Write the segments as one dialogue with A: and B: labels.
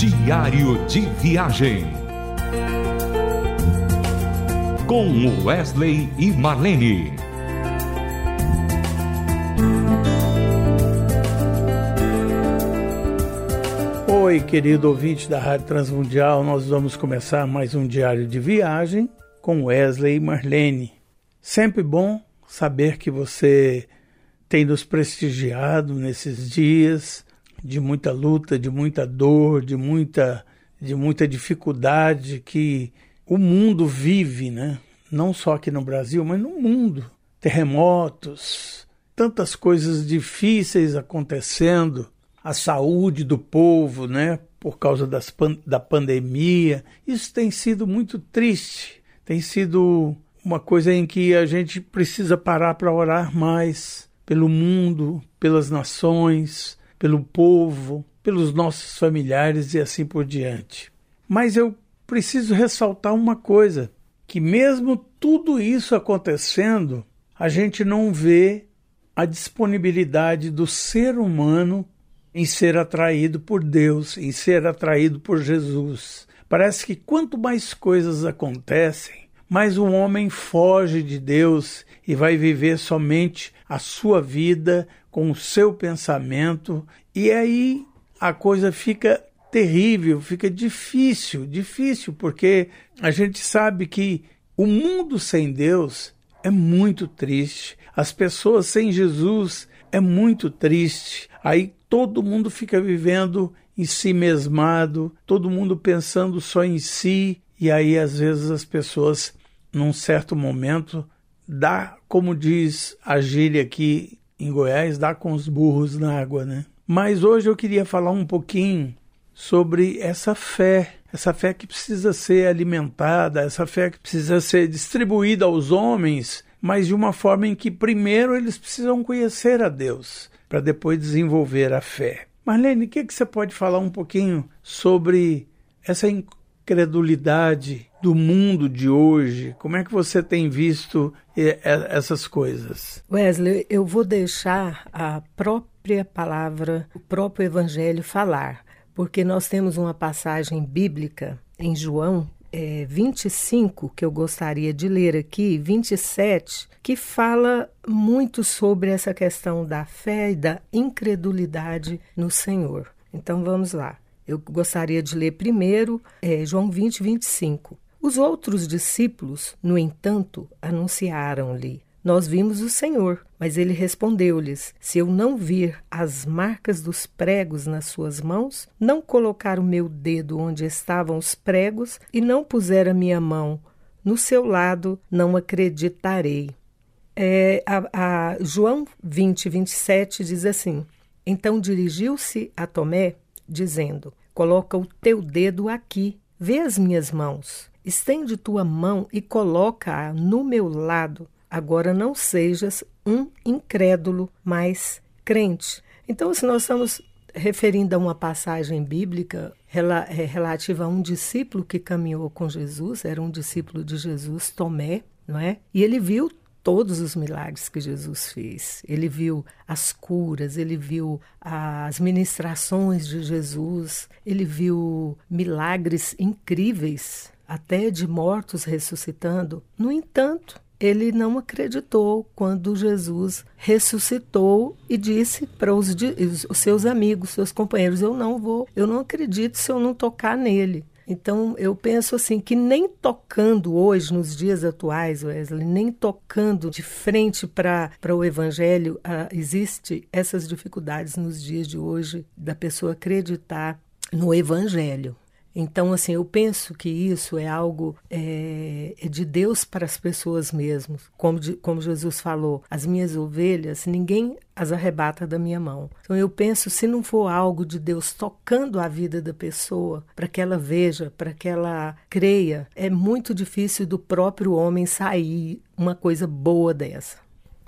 A: Diário de Viagem. Com Wesley e Marlene.
B: Oi, querido ouvinte da Rádio Transmundial, nós vamos começar mais um diário de viagem com Wesley e Marlene. Sempre bom saber que você tem nos prestigiado nesses dias de muita luta, de muita dor, de muita, de muita dificuldade que o mundo vive, né? Não só aqui no Brasil, mas no mundo. Terremotos, tantas coisas difíceis acontecendo, a saúde do povo, né? Por causa das, da pandemia. Isso tem sido muito triste. Tem sido uma coisa em que a gente precisa parar para orar mais pelo mundo, pelas nações, pelo povo, pelos nossos familiares e assim por diante. Mas eu preciso ressaltar uma coisa: que mesmo tudo isso acontecendo, a gente não vê a disponibilidade do ser humano em ser atraído por Deus, em ser atraído por Jesus. Parece que quanto mais coisas acontecem, mais o homem foge de Deus e vai viver somente a sua vida com o seu pensamento, e aí a coisa fica terrível, fica difícil, difícil, porque a gente sabe que o mundo sem Deus é muito triste, as pessoas sem Jesus é muito triste. Aí todo mundo fica vivendo em si mesmado, todo mundo pensando só em si, e aí às vezes as pessoas, num certo momento, dá, como diz a gíria aqui em Goiás dá com os burros na água, né? Mas hoje eu queria falar um pouquinho sobre essa fé, essa fé que precisa ser alimentada, essa fé que precisa ser distribuída aos homens, mas de uma forma em que primeiro eles precisam conhecer a Deus, para depois desenvolver a fé. Marlene, o que, que você pode falar um pouquinho sobre essa incredulidade do mundo de hoje? Como é que você tem visto essas coisas?
C: Wesley, eu vou deixar a própria palavra, o próprio evangelho falar, porque nós temos uma passagem bíblica em João é, 25, que eu gostaria de ler aqui, 27, que fala muito sobre essa questão da fé e da incredulidade no Senhor. Então vamos lá. Eu gostaria de ler primeiro é, João 20, 25. Os outros discípulos, no entanto, anunciaram-lhe: Nós vimos o Senhor. Mas ele respondeu-lhes: Se eu não vir as marcas dos pregos nas suas mãos, não colocar o meu dedo onde estavam os pregos e não puser a minha mão no seu lado, não acreditarei. É, a, a João 20, 27 diz assim: Então dirigiu-se a Tomé, dizendo: Coloca o teu dedo aqui, vê as minhas mãos Estende tua mão e coloca-a no meu lado. Agora não sejas um incrédulo, mas crente. Então, se nós estamos referindo a uma passagem bíblica é, relativa a um discípulo que caminhou com Jesus, era um discípulo de Jesus, Tomé, não é? E ele viu todos os milagres que Jesus fez. Ele viu as curas, ele viu as ministrações de Jesus, ele viu milagres incríveis até de mortos ressuscitando. No entanto, ele não acreditou quando Jesus ressuscitou e disse para os, os, seus amigos, seus companheiros: Eu não vou, eu não acredito se eu não tocar nele. Então, eu penso assim que nem tocando hoje, nos dias atuais, Wesley, nem tocando de frente para o Evangelho, ah, existe essas dificuldades nos dias de hoje da pessoa acreditar no Evangelho. Então, assim, eu penso que isso é algo é, é de Deus para as pessoas mesmo. Como, como Jesus falou, as minhas ovelhas, ninguém as arrebata da minha mão. Então, eu penso, se não for algo de Deus tocando a vida da pessoa, para que ela veja, para que ela creia, é muito difícil do próprio homem sair uma coisa boa dessa.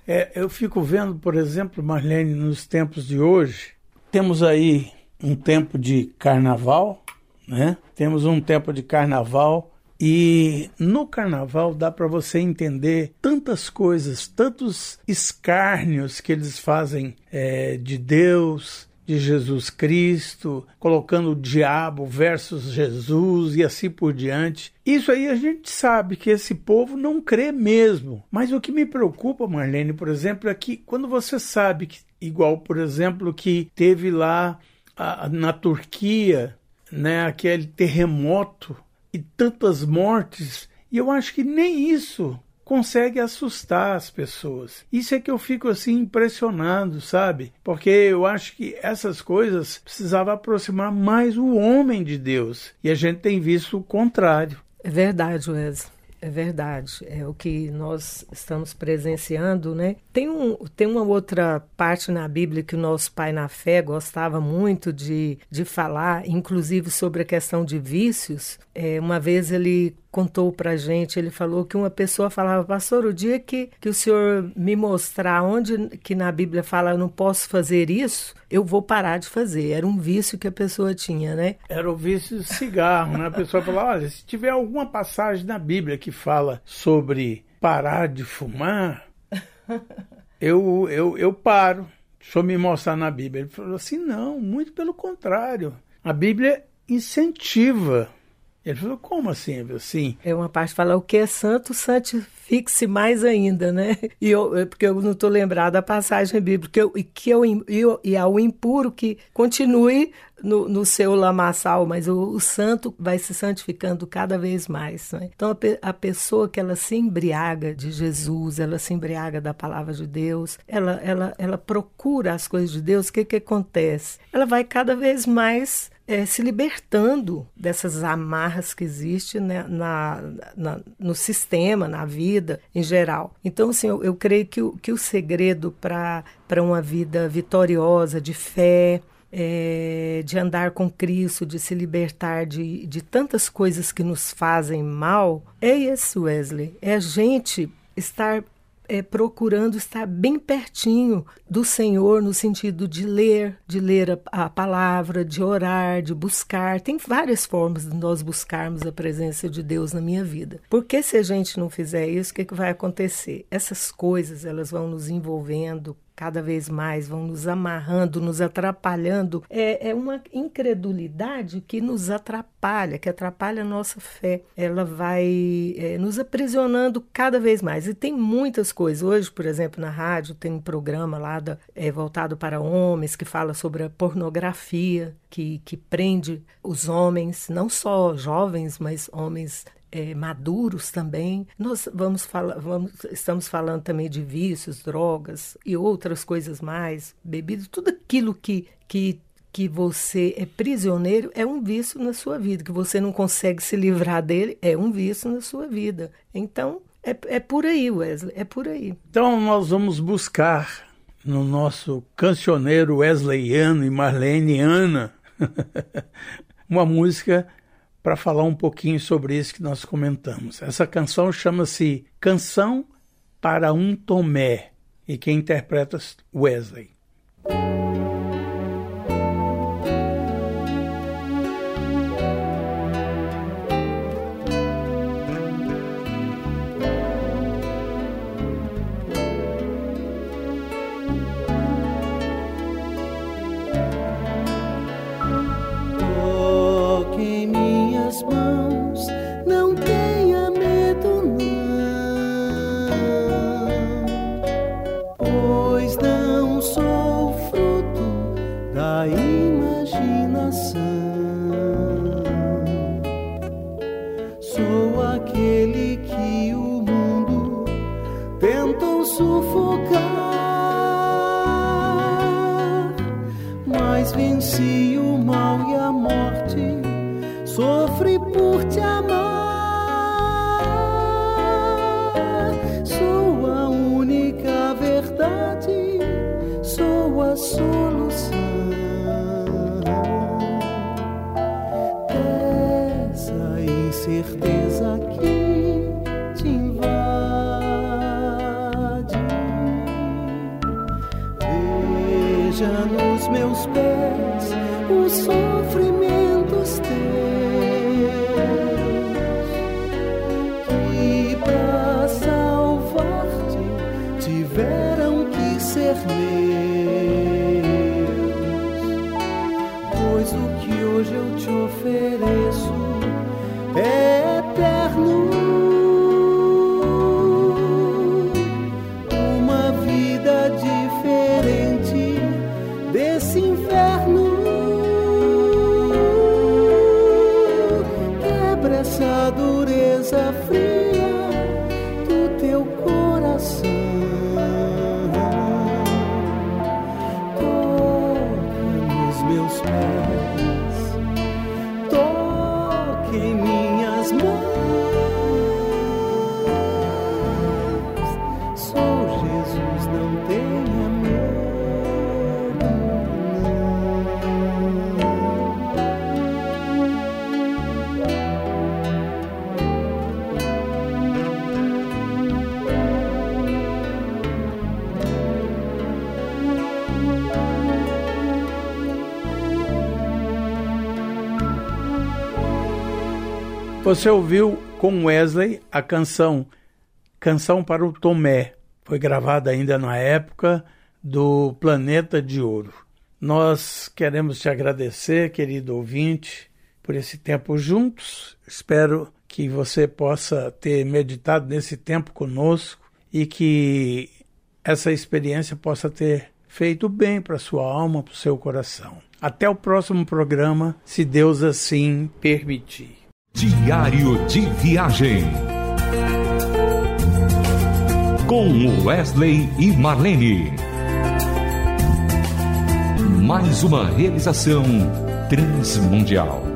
B: É, eu fico vendo, por exemplo, Marlene, nos tempos de hoje, temos aí um tempo de carnaval, né? Temos um tempo de carnaval e no carnaval dá para você entender tantas coisas, tantos escárnios que eles fazem é, de Deus, de Jesus Cristo, colocando o diabo versus Jesus e assim por diante. Isso aí a gente sabe que esse povo não crê mesmo. Mas o que me preocupa, Marlene, por exemplo, é que quando você sabe que, igual, por exemplo, que teve lá a, na Turquia, né, aquele terremoto e tantas mortes, e eu acho que nem isso consegue assustar as pessoas. Isso é que eu fico assim impressionado, sabe? Porque eu acho que essas coisas precisavam aproximar mais o homem de Deus. E a gente tem visto o contrário.
C: É verdade, Wesley. É verdade, é o que nós estamos presenciando, né? Tem, um, tem uma outra parte na Bíblia que o nosso pai na fé gostava muito de, de falar, inclusive sobre a questão de vícios. É, uma vez ele contou para gente, ele falou que uma pessoa falava, pastor, o dia que, que o senhor me mostrar onde que na Bíblia fala eu não posso fazer isso, eu vou parar de fazer. Era um vício que a pessoa tinha, né?
B: Era o vício do cigarro, né? A pessoa falava, olha, se tiver alguma passagem na Bíblia que fala sobre parar de fumar, eu, eu, eu paro. Deixa eu me mostrar na Bíblia. Ele falou assim, não, muito pelo contrário. A Bíblia incentiva ele falou, como assim? assim?
C: É uma parte que fala, o que é santo, santifique-se mais ainda, né? E eu, é porque eu não estou lembrado da passagem bíblica, eu, que eu, eu, e ao impuro que continue no, no seu lamaçal, mas o, o, santo vai se santificando cada vez mais. Né? Então, a, a, pessoa que ela se embriaga de Jesus, ela se embriaga da palavra de Deus, ela, ela, ela procura as coisas de Deus, o que, que acontece? Ela vai cada vez mais é, se libertando dessas amarras que existem né, na, na, no sistema, na vida em geral. Então, assim, eu, eu creio que o, que o segredo para uma vida vitoriosa, de fé, é, de andar com Cristo, de se libertar de, de tantas coisas que nos fazem mal, é esse, Wesley. É a gente estar é, procurando estar bem pertinho do Senhor, no sentido de ler, de ler a, a, palavra, de orar, de buscar. Tem várias formas de nós buscarmos a presença de Deus na minha vida. Porque se a gente não fizer isso, o que, que vai acontecer? Essas coisas elas vão nos envolvendo cada vez mais, vão nos amarrando, nos atrapalhando. É, é uma incredulidade que nos atrapalha, que atrapalha a nossa fé. Ela vai é, nos aprisionando cada vez mais. E tem muitas coisas. Hoje, por exemplo, na rádio tem um programa lá da, é, voltado para homens que fala sobre a pornografia, que, que prende os homens, não só jovens, mas homens é, maduros também. Nós vamos falar, vamos, estamos falando também de vícios, drogas e outras coisas mais, bebidas, tudo aquilo que, que que você é prisioneiro é um vício na sua vida, que você não consegue se livrar dele é um vício na sua vida. Então, é, é por aí, Wesley, é por aí.
B: Então, nós vamos buscar no nosso cancioneiro wesleyano e marleniana uma música para falar um pouquinho sobre isso que nós comentamos. Essa canção chama-se Canção para um Tomé e quem interpreta Wesley.
D: imaginação. Sou aquele que o mundo tentam sufocar,
B: mas venci o mal e a morte.
D: Sofri
B: Veja
D: nos meus pés os sofrimentos teus que pra salvar-te tiveram que ser meus, pois o que hoje eu te ofereço.
B: Você ouviu com Wesley a canção Canção para o Tomé. Foi gravada ainda na época do Planeta de Ouro. Nós queremos te agradecer, querido ouvinte, por esse tempo juntos. Espero que você possa ter meditado nesse tempo conosco e que essa experiência possa ter feito bem para sua alma, para o seu coração. Até o próximo programa, se Deus assim permitir.
A: Diário de Viagem. Com Wesley e Marlene. Mais uma realização transmundial.